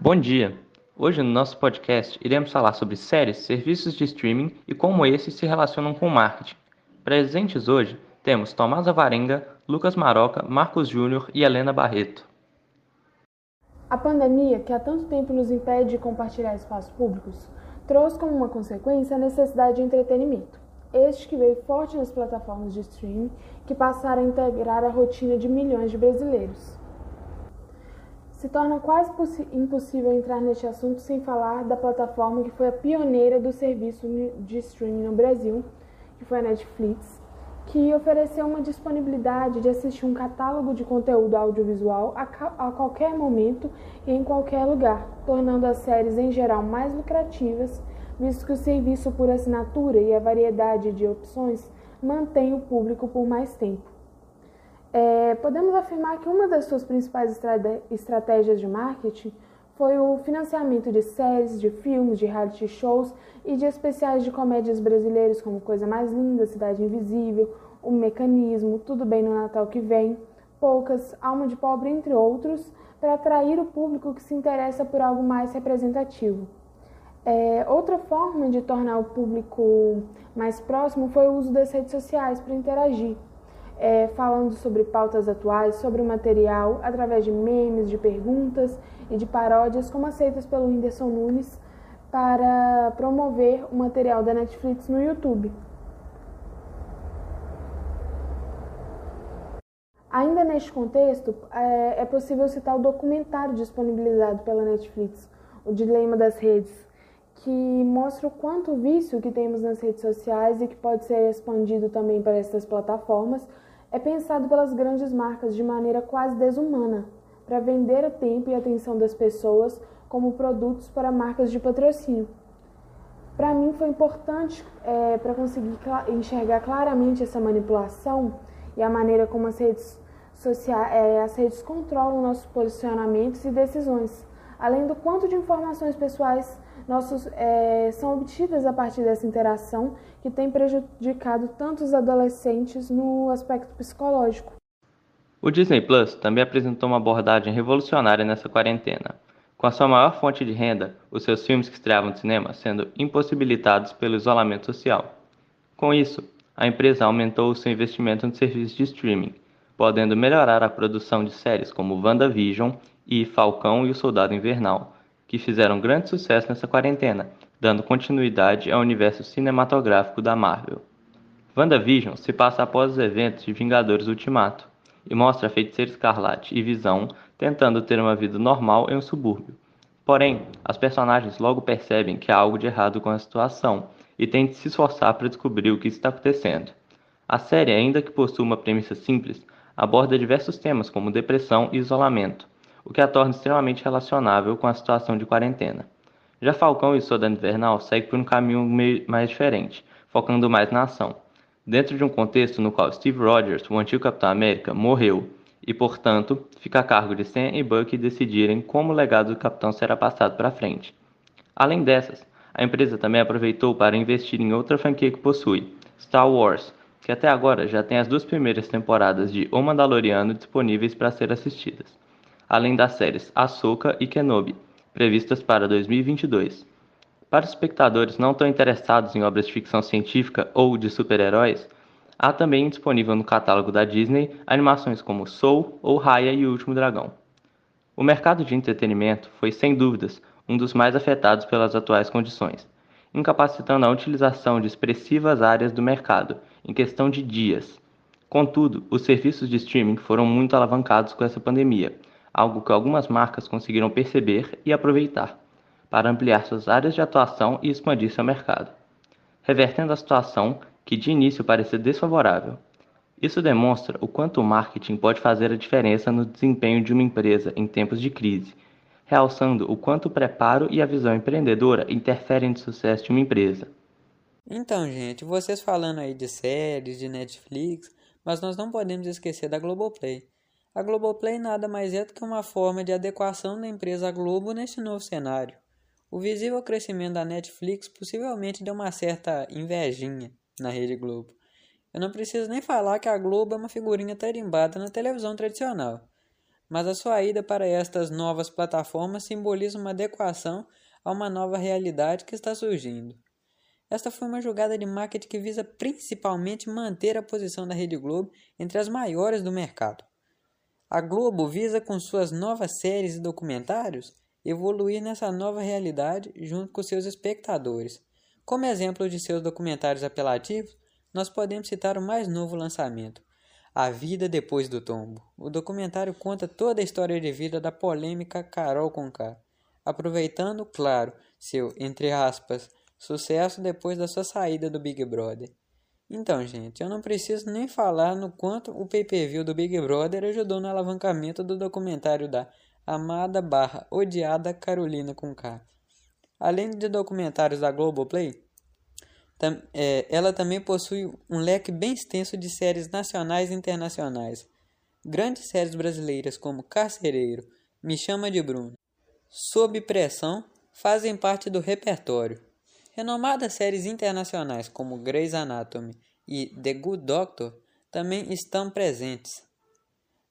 Bom dia! Hoje no nosso podcast iremos falar sobre séries, serviços de streaming e como esses se relacionam com o marketing. Presentes hoje temos Tomás Avarenga, Lucas Maroca, Marcos Júnior e Helena Barreto. A pandemia, que há tanto tempo nos impede de compartilhar espaços públicos, trouxe como uma consequência a necessidade de entretenimento. Este que veio forte nas plataformas de streaming que passaram a integrar a rotina de milhões de brasileiros. Se torna quase impossível entrar neste assunto sem falar da plataforma que foi a pioneira do serviço de streaming no Brasil, que foi a Netflix, que ofereceu uma disponibilidade de assistir um catálogo de conteúdo audiovisual a, a qualquer momento e em qualquer lugar, tornando as séries em geral mais lucrativas, visto que o serviço por assinatura e a variedade de opções mantém o público por mais tempo. É, podemos afirmar que uma das suas principais estratégias de marketing foi o financiamento de séries, de filmes, de reality shows e de especiais de comédias brasileiros como Coisa Mais Linda, Cidade Invisível, O Mecanismo, Tudo Bem no Natal que Vem, Poucas, Alma de Pobre, entre outros, para atrair o público que se interessa por algo mais representativo. É, outra forma de tornar o público mais próximo foi o uso das redes sociais para interagir é, falando sobre pautas atuais, sobre o material, através de memes, de perguntas e de paródias, como aceitas pelo Whindersson Nunes, para promover o material da Netflix no YouTube. Ainda neste contexto, é, é possível citar o documentário disponibilizado pela Netflix, O Dilema das Redes, que mostra o quanto vício que temos nas redes sociais e que pode ser expandido também para essas plataformas é pensado pelas grandes marcas de maneira quase desumana, para vender o tempo e a atenção das pessoas como produtos para marcas de patrocínio. Para mim foi importante é, para conseguir enxergar claramente essa manipulação e a maneira como as redes sociais, é, as redes controlam nossos posicionamentos e decisões, além do quanto de informações pessoais nossos, é, são obtidas a partir dessa interação que tem prejudicado tantos adolescentes no aspecto psicológico. O Disney Plus também apresentou uma abordagem revolucionária nessa quarentena, com a sua maior fonte de renda, os seus filmes que estreavam no cinema sendo impossibilitados pelo isolamento social. Com isso, a empresa aumentou o seu investimento no serviço de streaming, podendo melhorar a produção de séries como WandaVision e Falcão e o Soldado Invernal, que fizeram grande sucesso nessa quarentena, dando continuidade ao universo cinematográfico da Marvel. WandaVision se passa após os eventos de Vingadores Ultimato e mostra a Feiticeira Escarlate e Visão tentando ter uma vida normal em um subúrbio. Porém, as personagens logo percebem que há algo de errado com a situação e têm de se esforçar para descobrir o que está acontecendo. A série, ainda que possua uma premissa simples, aborda diversos temas como depressão e isolamento, o que a torna extremamente relacionável com a situação de quarentena. Já Falcão e Soldado Invernal seguem por um caminho mais diferente, focando mais na ação. Dentro de um contexto no qual Steve Rogers, o antigo Capitão América, morreu e, portanto, fica a cargo de Sam e Bucky decidirem como o legado do Capitão será passado para frente. Além dessas, a empresa também aproveitou para investir em outra franquia que possui, Star Wars, que até agora já tem as duas primeiras temporadas de O Mandaloriano disponíveis para ser assistidas além das séries Ahsoka e Kenobi, previstas para 2022. Para os espectadores não tão interessados em obras de ficção científica ou de super-heróis, há também disponível no catálogo da Disney animações como Soul ou Raya e o Último Dragão. O mercado de entretenimento foi, sem dúvidas, um dos mais afetados pelas atuais condições, incapacitando a utilização de expressivas áreas do mercado em questão de dias. Contudo, os serviços de streaming foram muito alavancados com essa pandemia algo que algumas marcas conseguiram perceber e aproveitar, para ampliar suas áreas de atuação e expandir seu mercado, revertendo a situação que de início parecia desfavorável. Isso demonstra o quanto o marketing pode fazer a diferença no desempenho de uma empresa em tempos de crise, realçando o quanto o preparo e a visão empreendedora interferem no sucesso de uma empresa. Então, gente, vocês falando aí de séries, de Netflix, mas nós não podemos esquecer da Globoplay. A Globoplay nada mais é do que uma forma de adequação da empresa Globo neste novo cenário. O visível crescimento da Netflix possivelmente deu uma certa invejinha na Rede Globo. Eu não preciso nem falar que a Globo é uma figurinha tarimbada na televisão tradicional. mas a sua ida para estas novas plataformas simboliza uma adequação a uma nova realidade que está surgindo. Esta foi uma jogada de marketing que visa principalmente manter a posição da Rede Globo entre as maiores do mercado. A Globo visa, com suas novas séries e documentários, evoluir nessa nova realidade junto com seus espectadores. Como exemplo de seus documentários apelativos, nós podemos citar o mais novo lançamento, A Vida Depois do Tombo. O documentário conta toda a história de vida da polêmica Carol Conká, aproveitando, claro, seu, entre aspas, sucesso depois da sua saída do Big Brother. Então, gente, eu não preciso nem falar no quanto o pay-per-view do Big Brother ajudou no alavancamento do documentário da amada barra odiada Carolina com. Além de documentários da Globoplay, tam, é, ela também possui um leque bem extenso de séries nacionais e internacionais. Grandes séries brasileiras como Carcereiro, Me Chama de Bruno, Sob Pressão fazem parte do repertório. Renomadas séries internacionais como Grey's Anatomy e The Good Doctor também estão presentes.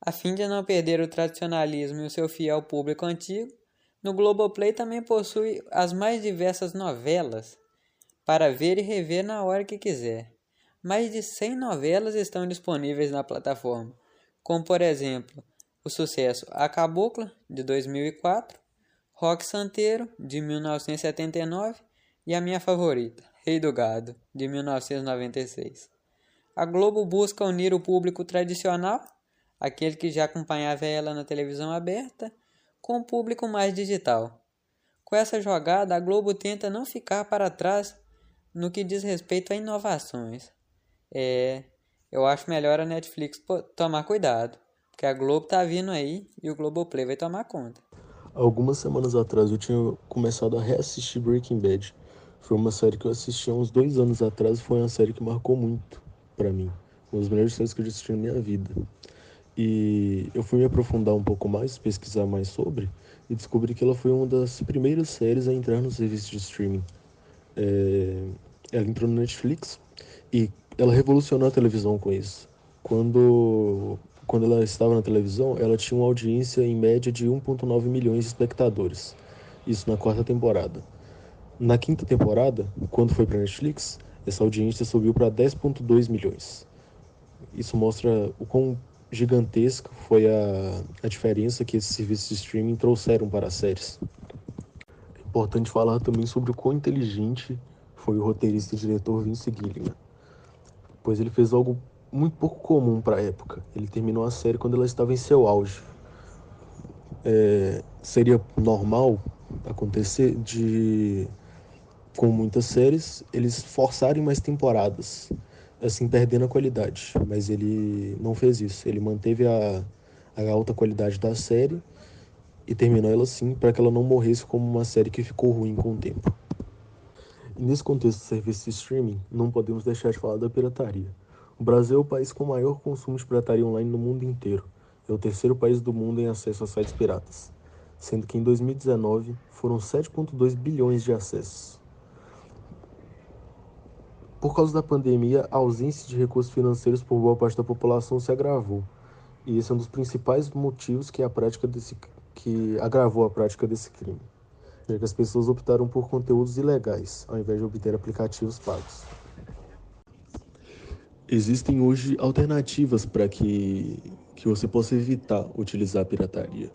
A fim de não perder o tradicionalismo e o seu fiel público antigo, no Globoplay também possui as mais diversas novelas para ver e rever na hora que quiser. Mais de 100 novelas estão disponíveis na plataforma, como por exemplo o sucesso A Cabocla, de 2004, Rock Santeiro, de 1979 e a minha favorita, Rei do Gado, de 1996. A Globo busca unir o público tradicional, aquele que já acompanhava ela na televisão aberta, com o público mais digital. Com essa jogada, a Globo tenta não ficar para trás no que diz respeito a inovações. É, eu acho melhor a Netflix tomar cuidado, porque a Globo tá vindo aí e o Globoplay vai tomar conta. Algumas semanas atrás eu tinha começado a reassistir Breaking Bad. Foi uma série que eu assisti há uns dois anos atrás foi uma série que marcou muito para mim. Uma das melhores séries que eu assisti na minha vida. E eu fui me aprofundar um pouco mais, pesquisar mais sobre, e descobri que ela foi uma das primeiras séries a entrar no serviço de streaming. É... Ela entrou no Netflix e ela revolucionou a televisão com isso. Quando, quando ela estava na televisão, ela tinha uma audiência em média de 1,9 milhões de espectadores. Isso na quarta temporada. Na quinta temporada, quando foi para Netflix, essa audiência subiu para 10,2 milhões. Isso mostra o quão gigantesca foi a, a diferença que esses serviços de streaming trouxeram para as séries. É importante falar também sobre o quão inteligente foi o roteirista e diretor Vince Gilligan, pois ele fez algo muito pouco comum para a época. Ele terminou a série quando ela estava em seu auge. É, seria normal acontecer de com muitas séries, eles forçarem mais temporadas, assim perdendo a qualidade. Mas ele não fez isso. Ele manteve a, a alta qualidade da série e terminou ela assim para que ela não morresse como uma série que ficou ruim com o tempo. E nesse contexto do serviço de streaming, não podemos deixar de falar da pirataria. O Brasil é o país com maior consumo de pirataria online no mundo inteiro. É o terceiro país do mundo em acesso a sites piratas, sendo que em 2019 foram 7,2 bilhões de acessos. Por causa da pandemia, a ausência de recursos financeiros por boa parte da população se agravou. E esse é um dos principais motivos que a prática desse que agravou a prática desse crime, já que as pessoas optaram por conteúdos ilegais ao invés de obter aplicativos pagos. Existem hoje alternativas para que, que você possa evitar utilizar a pirataria.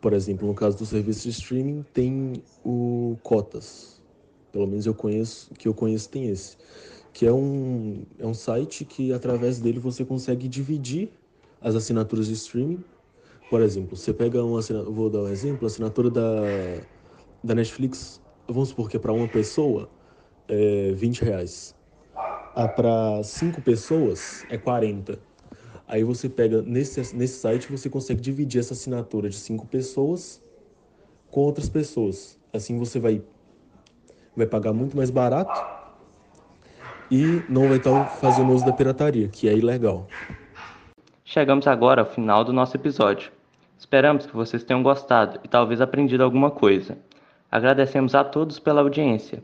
Por exemplo, no caso do serviço de streaming, tem o Cotas. Pelo menos eu conheço, que eu conheço tem esse que é um, é um site que através dele você consegue dividir as assinaturas de streaming. Por exemplo, você pega uma assinatura, vou dar um exemplo, a assinatura da, da Netflix, vamos supor que é para uma pessoa, é 20 reais. Ah, para cinco pessoas é 40. Aí você pega nesse, nesse site você consegue dividir essa assinatura de cinco pessoas com outras pessoas. Assim você vai vai pagar muito mais barato e não vai estar fazendo uso da pirataria, que é ilegal. Chegamos agora ao final do nosso episódio. Esperamos que vocês tenham gostado e talvez aprendido alguma coisa. Agradecemos a todos pela audiência